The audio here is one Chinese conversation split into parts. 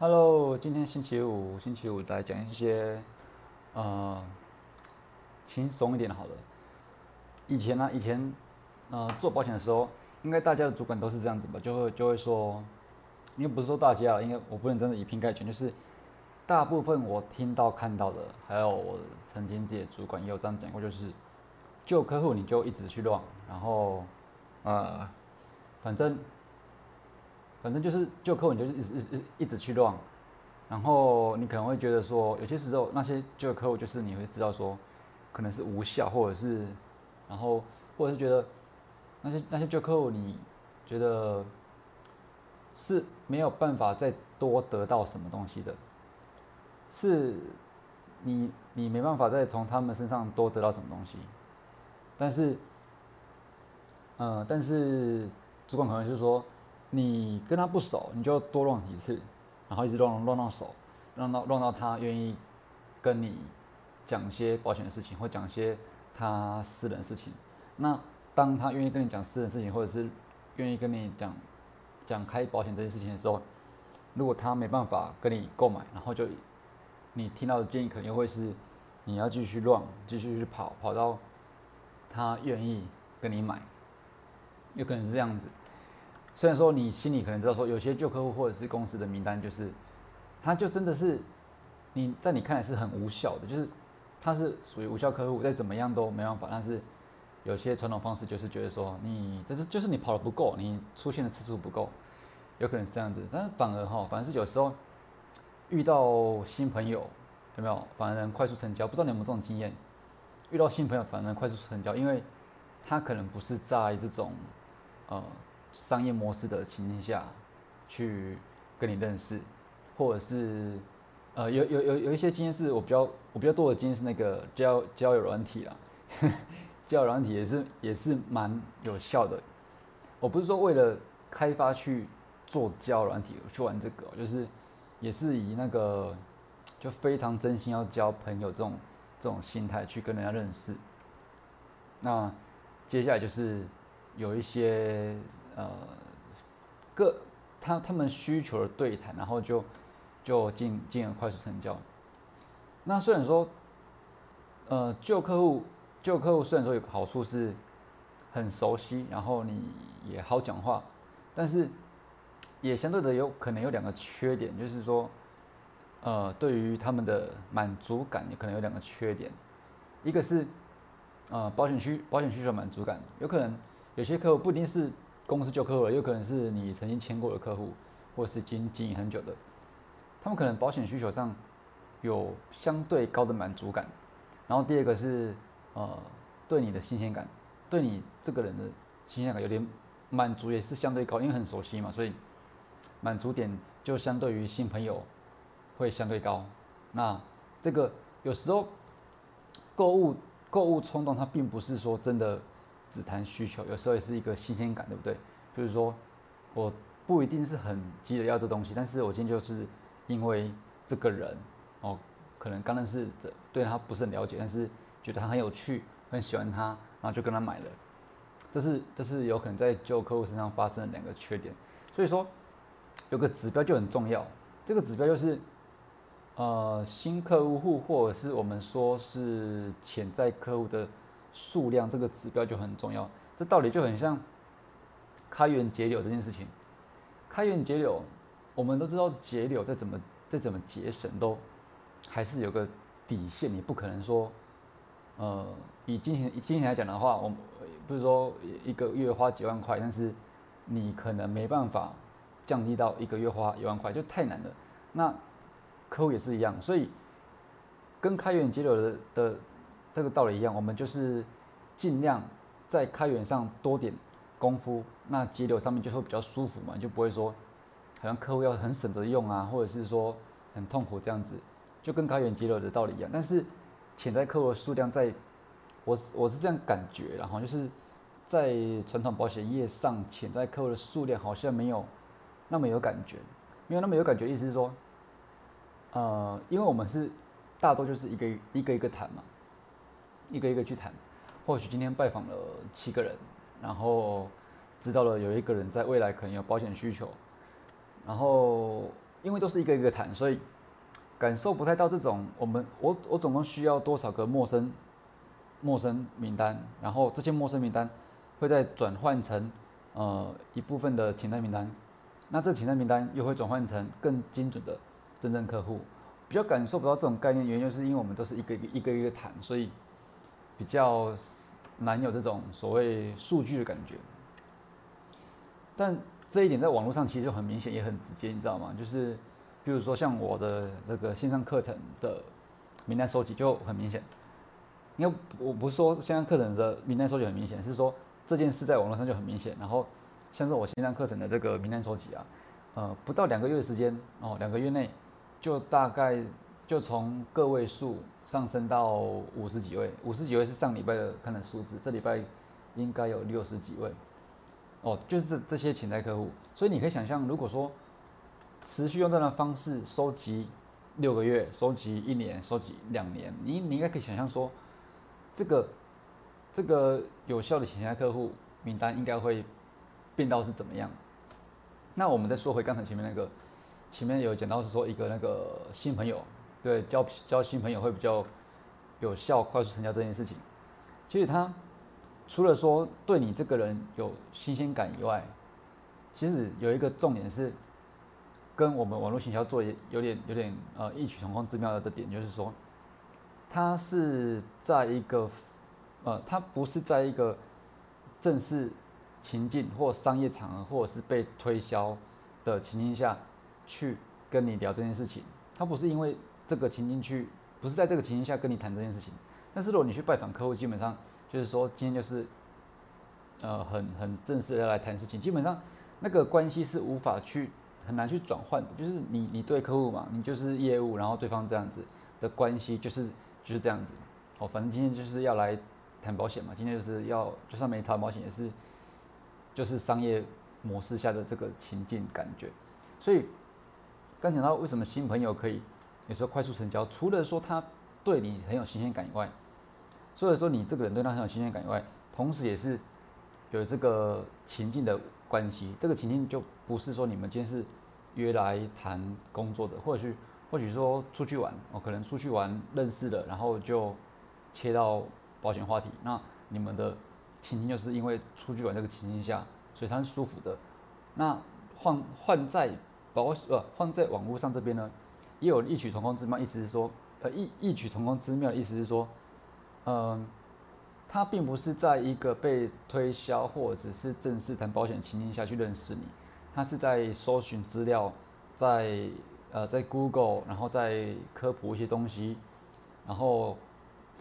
Hello，今天星期五，星期五来讲一些呃轻松一点的，好了。以前呢、以前呃做保险的时候，应该大家的主管都是这样子吧，就会就会说，应该不是说大家啊，应该我不能真的以偏概全，就是大部分我听到看到的，还有我曾经自己的主管也有这样讲过，就是旧客户你就一直去乱，然后呃反正。反正就是旧客户，你就是一直一直一直去乱，然后你可能会觉得说，有些时候那些旧客户就是你会知道说，可能是无效，或者是，然后或者是觉得那些那些旧客户，你觉得是没有办法再多得到什么东西的，是你你没办法再从他们身上多得到什么东西，但是，呃，但是主管可能就是说。你跟他不熟，你就多乱几次，然后一直乱乱到手，乱到乱到他愿意跟你讲些保险的事情，或讲些他私人事情。那当他愿意跟你讲私人事情，或者是愿意跟你讲讲开保险这些事情的时候，如果他没办法跟你购买，然后就你听到的建议可能又会是你要继续乱，继续去跑，跑到他愿意跟你买，有可能是这样子。虽然说你心里可能知道说有些旧客户或者是公司的名单，就是他就真的是你在你看来是很无效的，就是他是属于无效客户，再怎么样都没办法。但是有些传统方式就是觉得说你这是就是你跑的不够，你出现的次数不够，有可能是这样子。但是反而哈，反而是有时候遇到新朋友有没有，反而能快速成交。不知道你有没有这种经验？遇到新朋友反而能快速成交，因为他可能不是在这种呃。商业模式的情境下，去跟你认识，或者是呃有有有有一些经验是我比较我比较多的经验是那个交交友软体啦，交友软体也是也是蛮有效的。我不是说为了开发去做交友软体去玩这个，就是也是以那个就非常真心要交朋友这种这种心态去跟人家认识。那接下来就是有一些。呃，各他他们需求的对谈，然后就就进进而快速成交。那虽然说，呃，旧客户旧客户虽然说有个好处是很熟悉，然后你也好讲话，但是也相对的有可能有两个缺点，就是说，呃，对于他们的满足感也可能有两个缺点，一个是呃保险需保险需求满足感，有可能有些客户不一定是。公司旧客户了，有可能是你曾经签过的客户，或是已经经营很久的，他们可能保险需求上有相对高的满足感。然后第二个是呃，对你的新鲜感，对你这个人的新鲜感有点满足也是相对高，因为很熟悉嘛，所以满足点就相对于新朋友会相对高。那这个有时候购物购物冲动，它并不是说真的。只谈需求，有时候也是一个新鲜感，对不对？就是说，我不一定是很急着要这东西，但是我今天就是因为这个人哦，可能刚认识的，对他不是很了解，但是觉得他很有趣，很喜欢他，然后就跟他买了。这是这是有可能在旧客户身上发生的两个缺点。所以说，有个指标就很重要，这个指标就是呃新客户或者是我们说是潜在客户的。数量这个指标就很重要，这道理就很像开源节流这件事情。开源节流，我们都知道节流再怎么再怎么节省，都还是有个底线。你不可能说，呃，以金钱以金钱来讲的话，我不是说一个月花几万块，但是你可能没办法降低到一个月花一万块，就太难了。那客户也是一样，所以跟开源节流的的。这个道理一样，我们就是尽量在开源上多点功夫，那节流上面就会比较舒服嘛，就不会说好像客户要很省着用啊，或者是说很痛苦这样子，就跟开源节流的道理一样。但是潜在客户的数量，在我我是这样感觉，然后就是在传统保险业上，潜在客户的数量好像没有那么有感觉，没有那么有感觉，意思是说，呃，因为我们是大多就是一个一个一个谈嘛。一个一个去谈，或许今天拜访了七个人，然后知道了有一个人在未来可能有保险需求，然后因为都是一个一个谈，所以感受不太到这种我们我我总共需要多少个陌生陌生名单，然后这些陌生名单会再转换成呃一部分的潜在名单，那这潜在名单又会转换成更精准的真正客户，比较感受不到这种概念，原因就是因为我们都是一个一个一个一个谈，所以比较难有这种所谓数据的感觉，但。这一点在网络上其实就很明显，也很直接，你知道吗？就是，比如说像我的这个线上课程的名单收集就很明显。因为我不是说线上课程的名单收集很明显，是说这件事在网络上就很明显。然后像是我线上课程的这个名单收集啊，呃，不到两个月的时间哦，两个月内就大概就从个位数上升到五十几位，五十几位是上礼拜的看的数字，这礼拜应该有六十几位。哦，就是这这些潜在客户，所以你可以想象，如果说持续用这样的方式收集六个月、收集一年、收集两年，你你应该可以想象说，这个这个有效的潜在客户名单应该会变到是怎么样？那我们再说回刚才前面那个，前面有讲到是说一个那个新朋友，对，交交新朋友会比较有效、快速成交这件事情，其实他。除了说对你这个人有新鲜感以外，其实有一个重点是，跟我们网络行销做有点有点呃异曲同工之妙的点，就是说，他是在一个呃，他不是在一个正式情境或商业场合，或者是被推销的情境下去跟你聊这件事情，他不是因为这个情境去，不是在这个情境下跟你谈这件事情，但是如果你去拜访客户，基本上。就是说，今天就是，呃，很很正式的来谈事情。基本上，那个关系是无法去很难去转换的。就是你你对客户嘛，你就是业务，然后对方这样子的关系就是就是这样子。哦，反正今天就是要来谈保险嘛。今天就是要就算没谈保险，也是就是商业模式下的这个情境感觉。所以刚讲到为什么新朋友可以有时候快速成交，除了说他对你很有新鲜感以外。所以说，你这个人对他很有新鲜感以外，同时也是有这个情境的关系。这个情境就不是说你们今天是约来谈工作的，或许或许说出去玩，哦，可能出去玩认识的，然后就切到保险话题。那你们的情境就是因为出去玩这个情境下，所以他是舒服的。那换换在保呃换在网络上这边呢，也有异曲同工之妙，意思是说，呃异异曲同工之妙的意思是说。嗯，他并不是在一个被推销或者是正式谈保险情境下去认识你，他是在搜寻资料，在呃在 Google，然后在科普一些东西，然后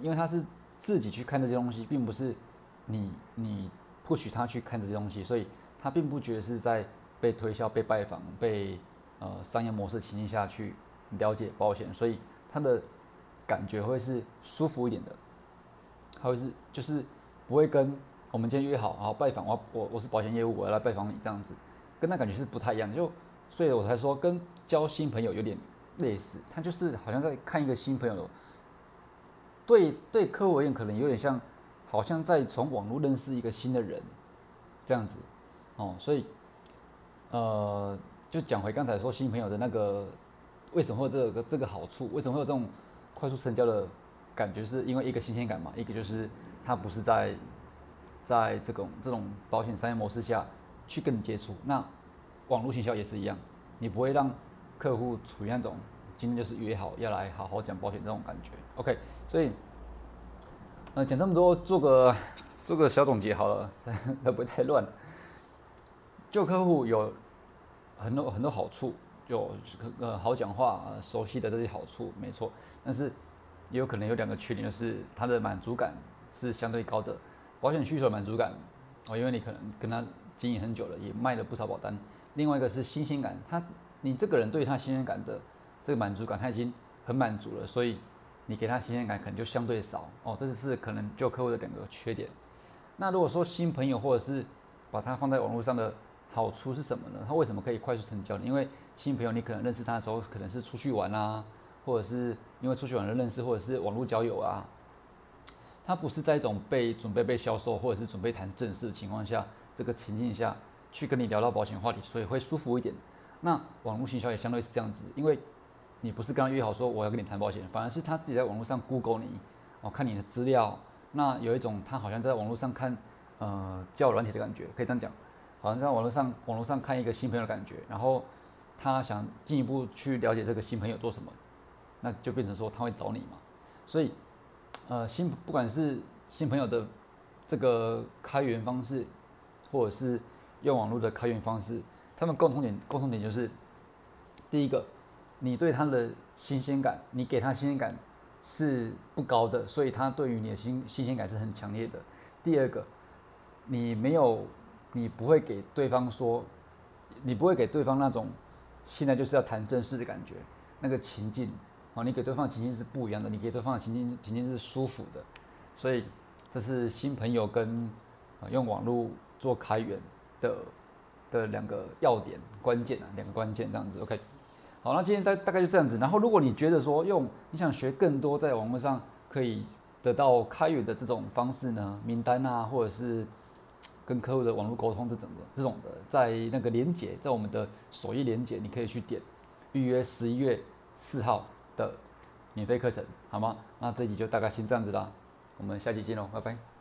因为他是自己去看这些东西，并不是你你不许他去看这些东西，所以他并不觉得是在被推销、被拜访、被呃商业模式情境下去了解保险，所以他的感觉会是舒服一点的。还会是就是不会跟我们今天约好，然后拜访我我我是保险业务，我要来拜访你这样子，跟他感觉是不太一样，就所以我才说跟交新朋友有点类似，他就是好像在看一个新朋友，对对客户而言可能有点像，好像在从网络认识一个新的人这样子，哦，所以呃就讲回刚才说新朋友的那个为什么会有这个这个好处，为什么会有这种快速成交的？感觉是因为一个新鲜感嘛，一个就是他不是在在这种这种保险商业模式下去跟你接触，那网络营销也是一样，你不会让客户处于那种今天就是约好要来好好讲保险这种感觉。OK，所以呃讲这么多，做个做个小总结好了，才 不会太乱。旧客户有很多很多好处，有呃好讲话、熟悉的这些好处，没错，但是。也有可能有两个缺点，就是它的满足感是相对高的，保险需求满足感哦，因为你可能跟他经营很久了，也卖了不少保单。另外一个是新鲜感，他你这个人对他新鲜感的这个满足感他已经很满足了，所以你给他新鲜感可能就相对少哦。这是可能就客户的两个缺点。那如果说新朋友或者是把它放在网络上的好处是什么呢？他为什么可以快速成交呢？因为新朋友你可能认识他的时候可能是出去玩啊。或者是因为出去玩的认识，或者是网络交友啊，他不是在一种被准备被销售，或者是准备谈正事的情况下，这个情境下去跟你聊到保险话题，所以会舒服一点。那网络行销也相对是这样子，因为你不是刚约好说我要跟你谈保险，反而是他自己在网络上 Google 你，哦，看你的资料，那有一种他好像在网络上看呃交友软体的感觉，可以这样讲，好像在网络上网络上看一个新朋友的感觉，然后他想进一步去了解这个新朋友做什么，那就变成说他会找你嘛，所以呃新不管是新朋友的这个开源方式，或者是用网络的开源方式，他们共同点共同点就是第一个。你对他的新鲜感，你给他新鲜感是不高的，所以他对于你的新新鲜感是很强烈的。第二个，你没有，你不会给对方说，你不会给对方那种现在就是要谈正事的感觉，那个情境，哦，你给对方的情境是不一样的，你给对方的情境情境是舒服的，所以这是新朋友跟用网络做开源的的两个要点关键啊，两个关键这样子，OK。好，那今天大大概就这样子。然后，如果你觉得说用你想学更多在网络上可以得到开源的这种方式呢，名单啊，或者是跟客户的网络沟通这种的这种的，在那个连接，在我们的首页连接，你可以去点预约十一月四号的免费课程，好吗？那这集就大概先这样子啦，我们下期见喽，拜拜。